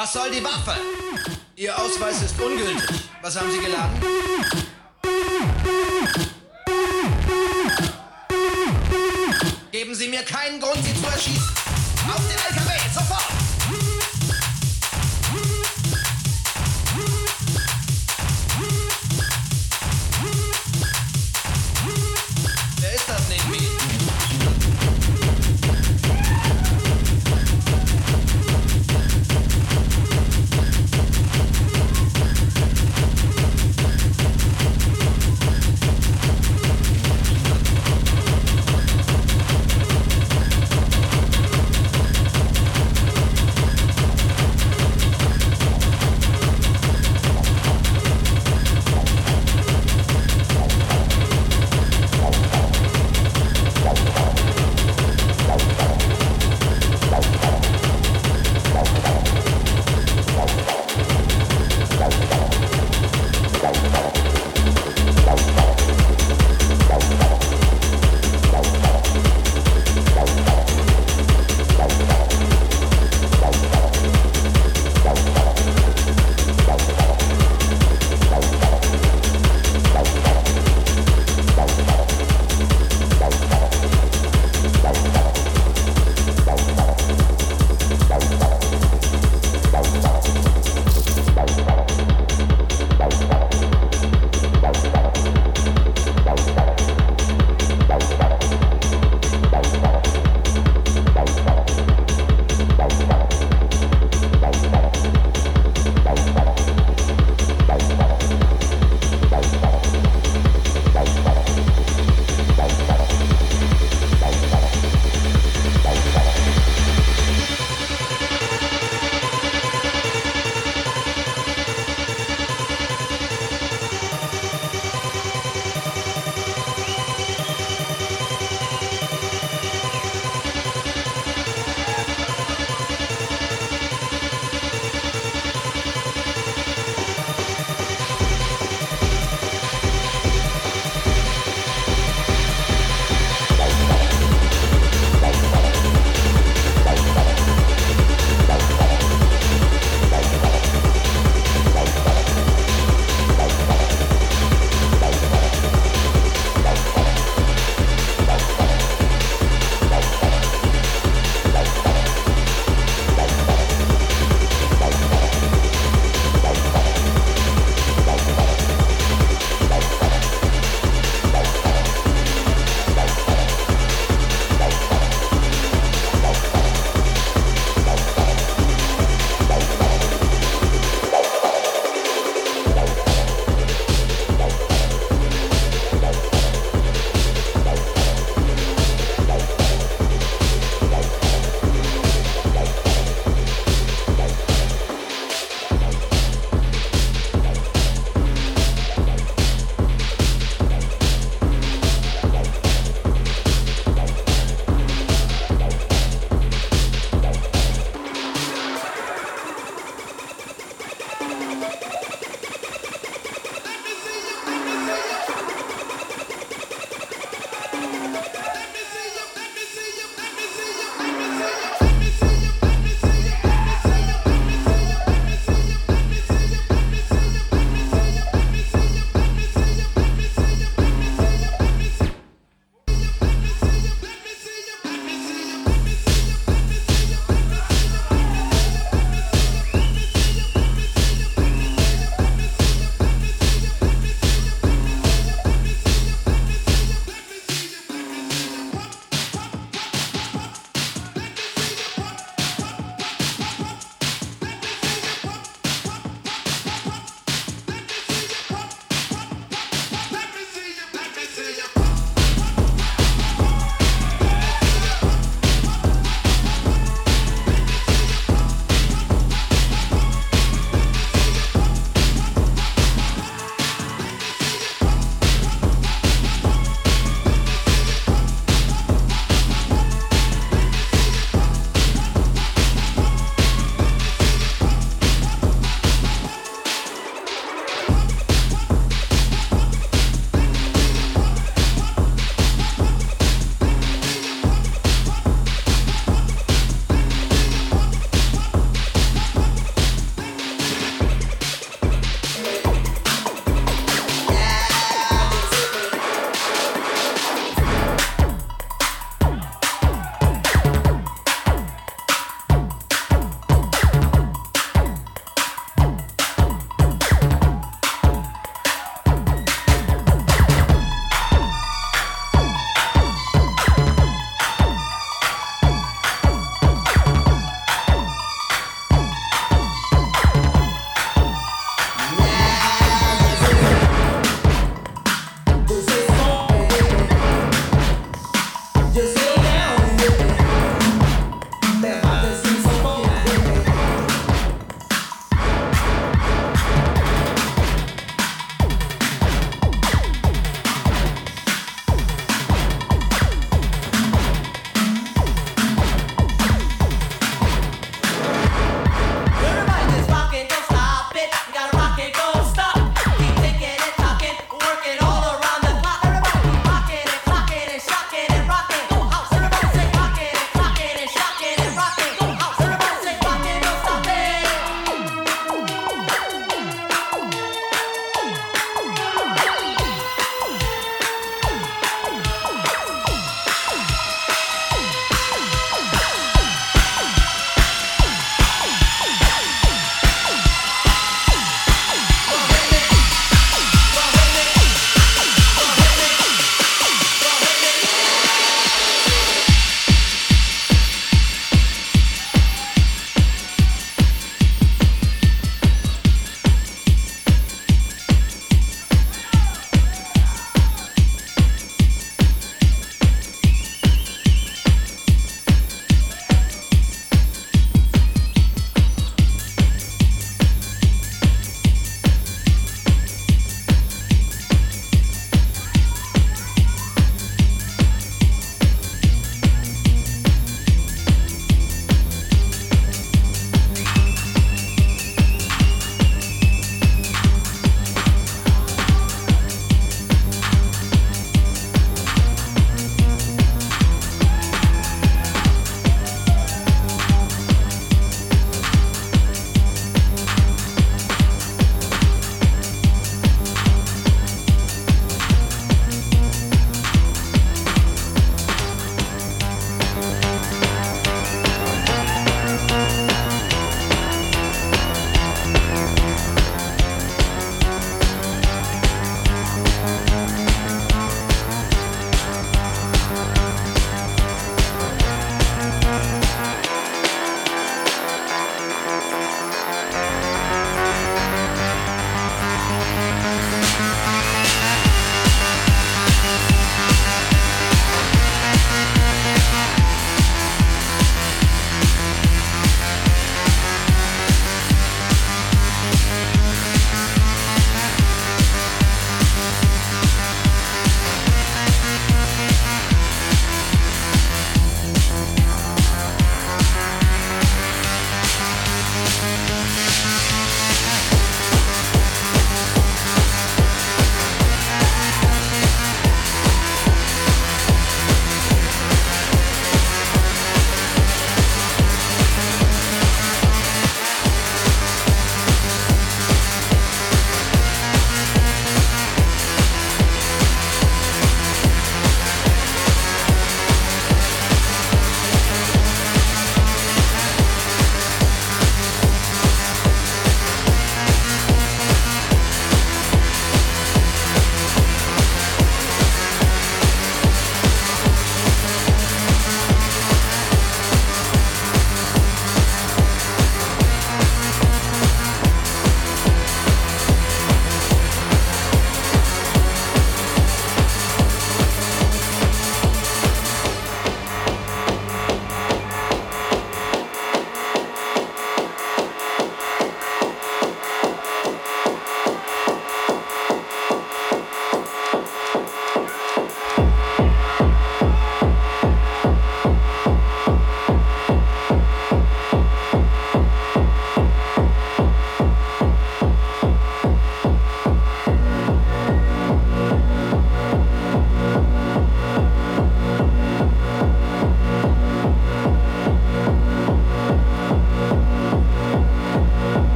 Was soll die Waffe?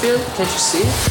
field. Can't you see it?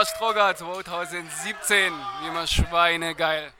War Stroger 2017. Wie immer Schweine geil.